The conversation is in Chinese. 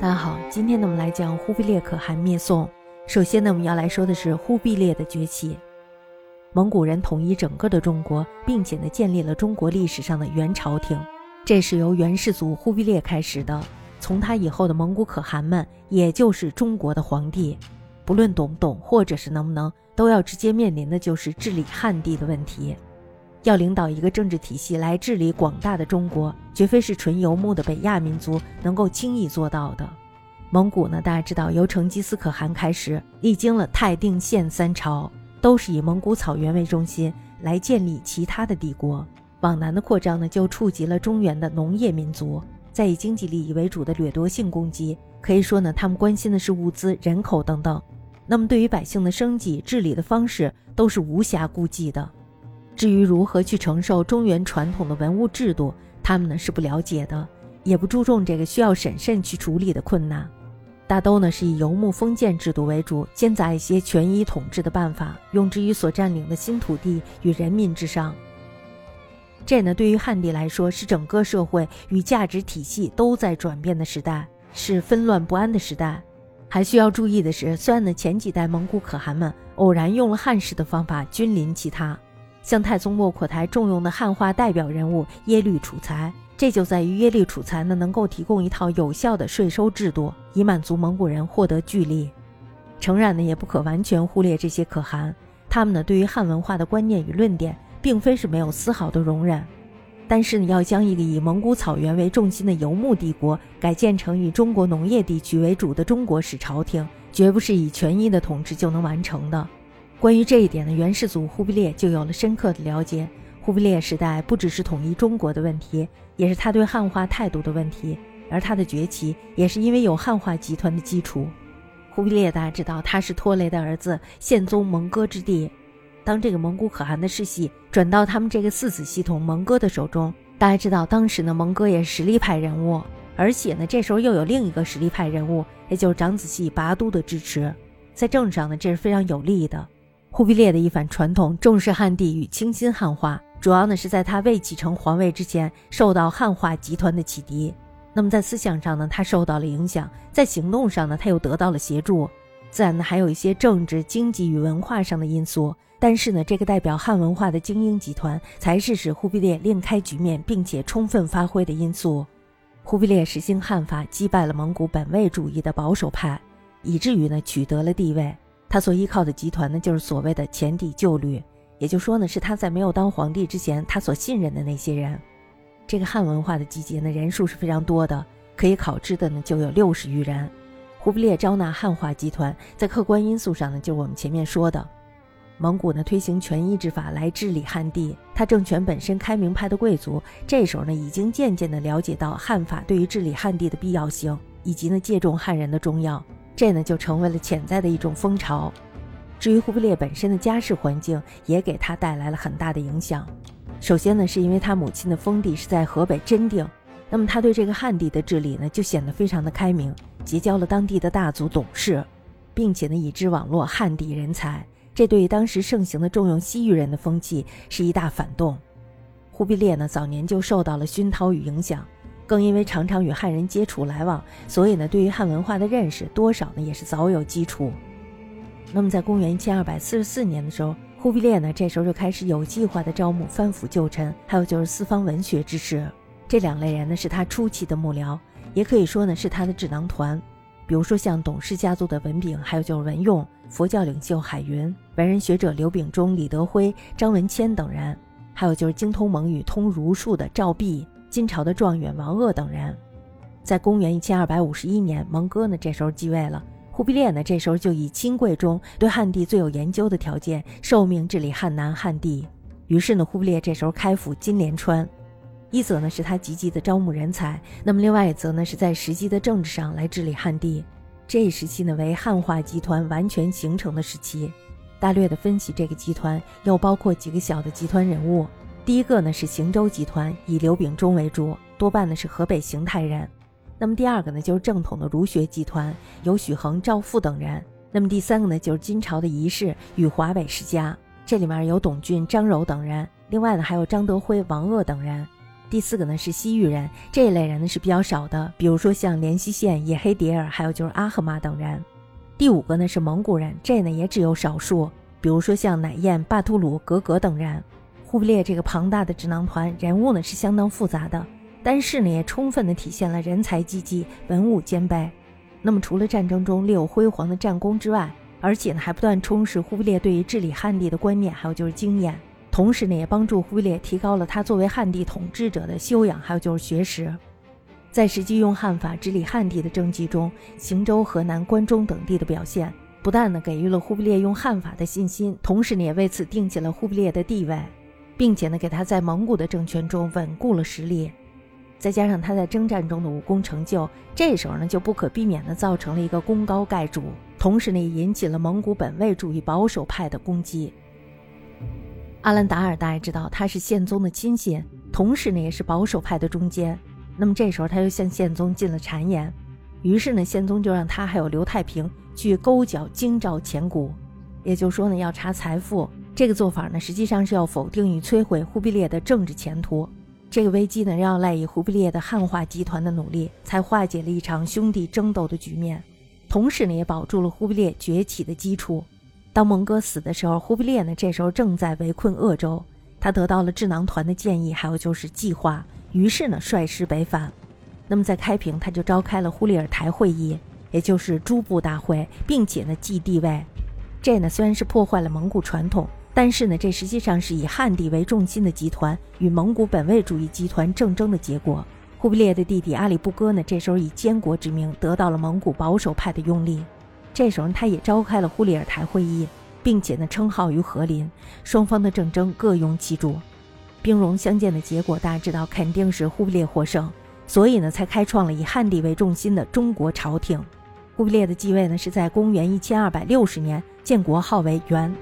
大家好，今天呢，我们来讲忽必烈可汗灭宋。首先呢，我们要来说的是忽必烈的崛起。蒙古人统一整个的中国，并且呢，建立了中国历史上的元朝廷，这是由元世祖忽必烈开始的。从他以后的蒙古可汗们，也就是中国的皇帝，不论懂不懂，或者是能不能，都要直接面临的就是治理汉地的问题。要领导一个政治体系来治理广大的中国，绝非是纯游牧的北亚民族能够轻易做到的。蒙古呢，大家知道，由成吉思可汗开始，历经了泰定县三朝，都是以蒙古草原为中心来建立其他的帝国。往南的扩张呢，就触及了中原的农业民族，在以经济利益为主的掠夺性攻击，可以说呢，他们关心的是物资、人口等等。那么，对于百姓的生计、治理的方式，都是无暇顾及的。至于如何去承受中原传统的文物制度，他们呢是不了解的，也不注重这个需要审慎去处理的困难。大都呢是以游牧封建制度为主，兼杂一些权宜统治的办法，用之于所占领的新土地与人民之上。这呢对于汉地来说，是整个社会与价值体系都在转变的时代，是纷乱不安的时代。还需要注意的是，虽然呢前几代蒙古可汗们偶然用了汉式的方法君临其他。像太宗卧阔台重用的汉化代表人物耶律楚材，这就在于耶律楚材呢能够提供一套有效的税收制度，以满足蒙古人获得巨利。诚然呢，也不可完全忽略这些可汗，他们呢对于汉文化的观念与论点，并非是没有丝毫的容忍。但是呢，要将一个以蒙古草原为重心的游牧帝国改建成以中国农业地区为主的中国式朝廷，绝不是以权益的统治就能完成的。关于这一点呢，元世祖忽必烈就有了深刻的了解。忽必烈时代不只是统一中国的问题，也是他对汉化态度的问题。而他的崛起也是因为有汉化集团的基础。忽必烈大家知道，他是拖雷的儿子，宪宗蒙哥之弟。当这个蒙古可汗的世系转到他们这个四子系统蒙哥的手中，大家知道，当时呢，蒙哥也是实力派人物，而且呢，这时候又有另一个实力派人物，也就是长子系拔都的支持，在政治上呢，这是非常有利的。忽必烈的一反传统，重视汉地与清新汉化，主要呢是在他未继承皇位之前，受到汉化集团的启迪。那么在思想上呢，他受到了影响；在行动上呢，他又得到了协助。自然呢，还有一些政治、经济与文化上的因素。但是呢，这个代表汉文化的精英集团，才是使忽必烈另开局面并且充分发挥的因素。忽必烈实行汉法，击败了蒙古本位主义的保守派，以至于呢取得了地位。他所依靠的集团呢，就是所谓的前帝旧律，也就说呢，是他在没有当皇帝之前，他所信任的那些人。这个汉文化的集结呢，人数是非常多的，可以考知的呢就有六十余人。忽必烈招纳汉化集团，在客观因素上呢，就是我们前面说的，蒙古呢推行权一之法来治理汉地，他政权本身开明派的贵族，这时候呢已经渐渐的了解到汉法对于治理汉地的必要性，以及呢借重汉人的重要。这呢就成为了潜在的一种风潮。至于忽必烈本身的家世环境，也给他带来了很大的影响。首先呢，是因为他母亲的封地是在河北真定，那么他对这个汉地的治理呢，就显得非常的开明，结交了当地的大族董事，并且呢，以之网络汉地人才。这对于当时盛行的重用西域人的风气是一大反动。忽必烈呢，早年就受到了熏陶与影响。更因为常常与汉人接触来往，所以呢，对于汉文化的认识多少呢也是早有基础。那么在公元一千二百四十四年的时候，忽必烈呢这时候就开始有计划的招募藩府旧臣，还有就是四方文学之士。这两类人呢是他初期的幕僚，也可以说呢是他的智囊团。比如说像董氏家族的文炳，还有就是文用，佛教领袖海云，文人学者刘秉忠、李德辉、张文谦等人，还有就是精通蒙语、通儒术的赵弼。金朝的状元王鄂等人，在公元一千二百五十一年，蒙哥呢这时候继位了。忽必烈呢这时候就以亲贵中对汉地最有研究的条件，受命治理汉南汉地。于是呢，忽必烈这时候开府金莲川，一则呢是他积极的招募人才，那么另外一则呢是在实际的政治上来治理汉地。这一时期呢为汉化集团完全形成的时期。大略的分析这个集团，又包括几个小的集团人物。第一个呢是行州集团，以刘秉忠为主，多半呢是河北邢台人。那么第二个呢就是正统的儒学集团，有许衡、赵复等人。那么第三个呢就是金朝的仪式与华北世家，这里面有董俊、张柔等人。另外呢还有张德辉、王鄂等人。第四个呢是西域人，这一类人呢是比较少的，比如说像连西县、野黑迭尔，还有就是阿赫玛等人。第五个呢是蒙古人，这呢也只有少数，比如说像乃燕、巴图鲁、格格等人。忽必烈这个庞大的智囊团人物呢是相当复杂的，但是呢也充分的体现了人才济济、文武兼备。那么除了战争中立有辉煌的战功之外，而且呢还不断充实忽必烈对于治理汉地的观念，还有就是经验。同时呢，也帮助忽必烈提高了他作为汉地统治者的修养，还有就是学识。在实际用汉法治理汉地的政绩中，邢州、河南、关中等地的表现，不但呢给予了忽必烈用汉法的信心，同时呢也为此定起了忽必烈的地位，并且呢给他在蒙古的政权中稳固了实力。再加上他在征战中的武功成就，这时候呢就不可避免的造成了一个功高盖主，同时呢也引起了蒙古本位主义保守派的攻击。阿兰达尔大家知道他是宪宗的亲信，同时呢也是保守派的中坚。那么这时候他又向宪宗进了谗言，于是呢宪宗就让他还有刘太平去勾缴京兆钱谷，也就是说呢要查财富。这个做法呢实际上是要否定与摧毁忽必烈的政治前途。这个危机呢要赖以忽必烈的汉化集团的努力，才化解了一场兄弟争斗的局面，同时呢也保住了忽必烈崛起的基础。当蒙哥死的时候，忽必烈呢这时候正在围困鄂州，他得到了智囊团的建议，还有就是计划，于是呢率师北返。那么在开平，他就召开了忽里尔台会议，也就是诸部大会，并且呢继帝位。这呢虽然是破坏了蒙古传统，但是呢这实际上是以汉地为重心的集团与蒙古本位主义集团竞争的结果。忽必烈的弟弟阿里不哥呢这时候以监国之名得到了蒙古保守派的拥立。这时候，他也召开了忽里尔台会议，并且呢称号于和林，双方的政争各拥其主，兵戎相见的结果，大家知道肯定是忽必烈获胜，所以呢才开创了以汉地为重心的中国朝廷。忽必烈的继位呢是在公元一千二百六十年，建国号为元。